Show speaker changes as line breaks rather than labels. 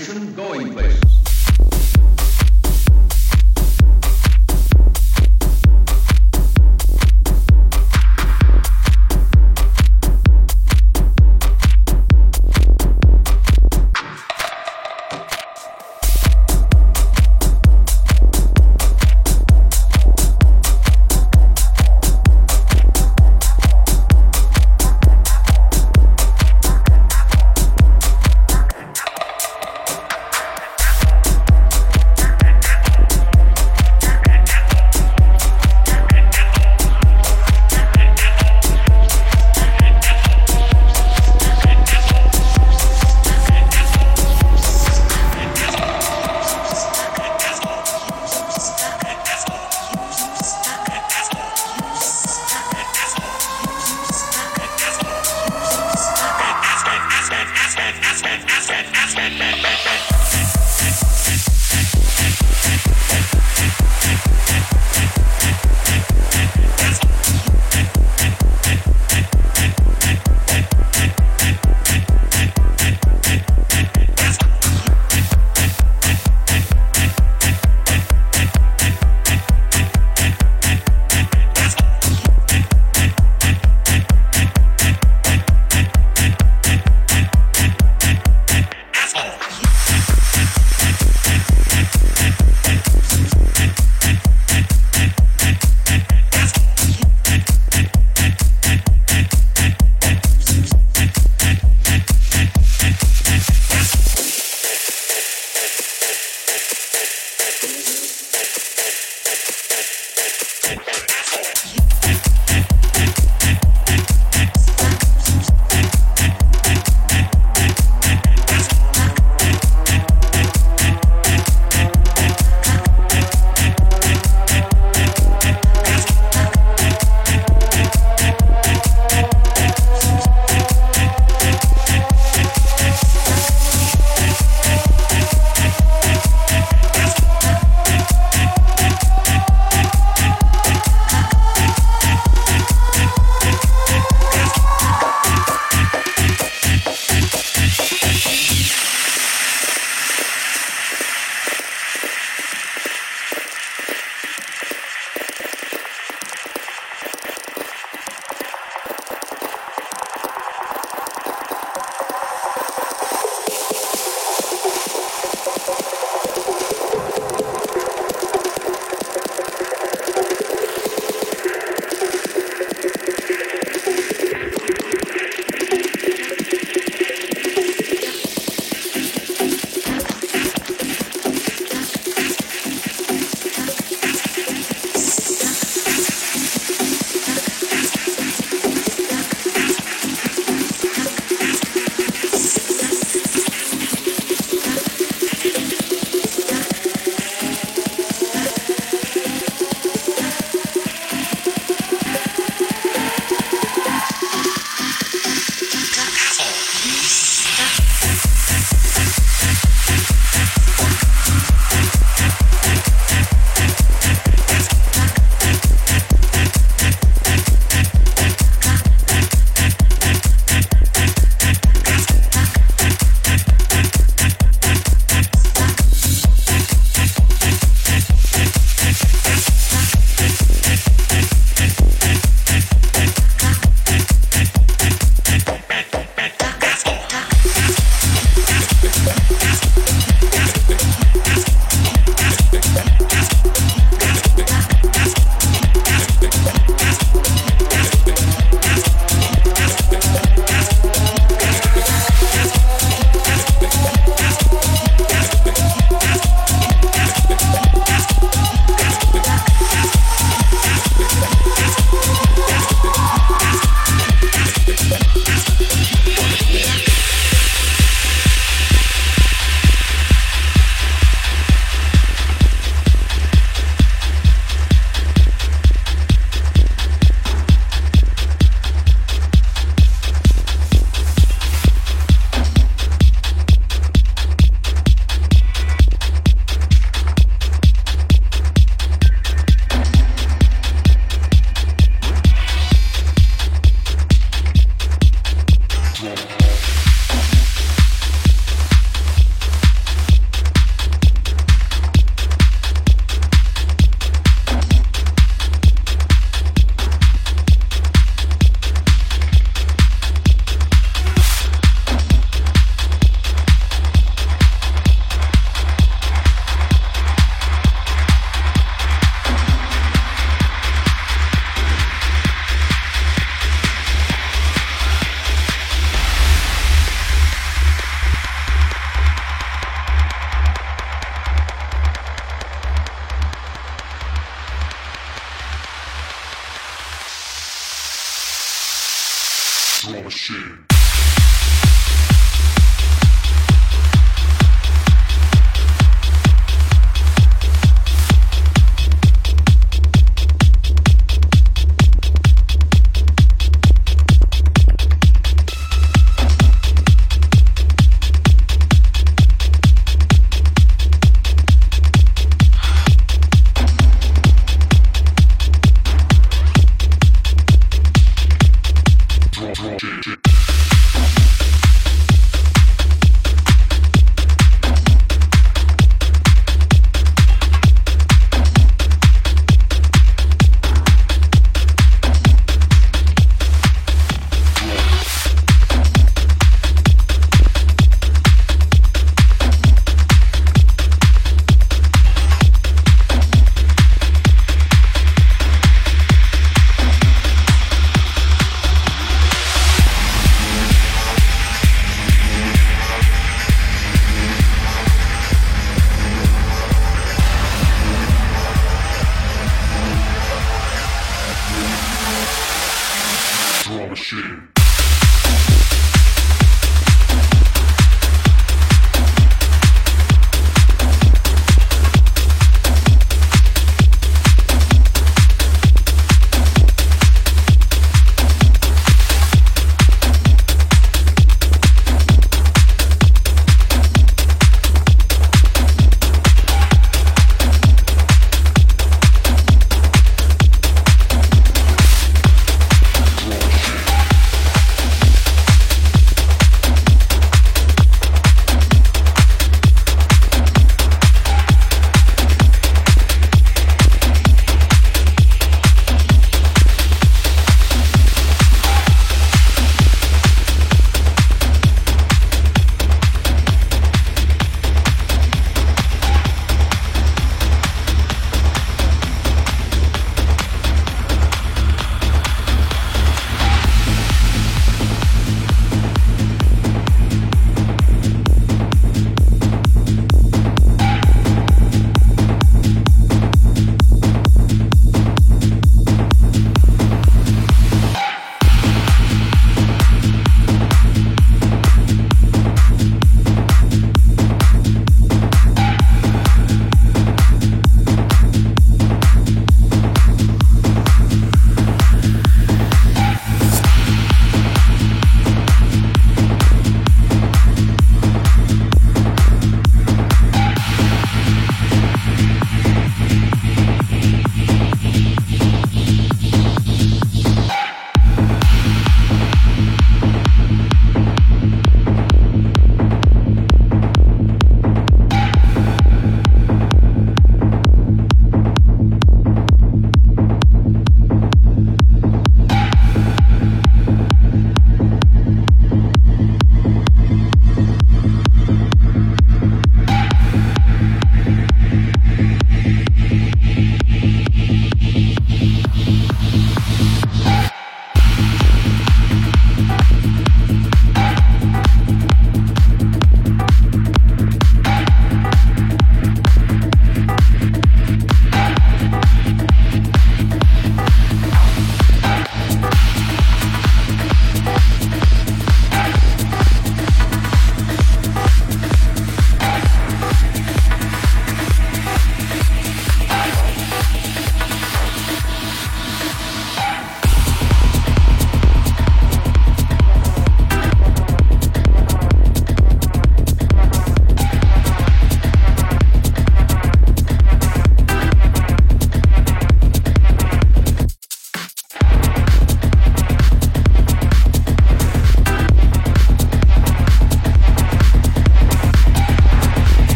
station. Go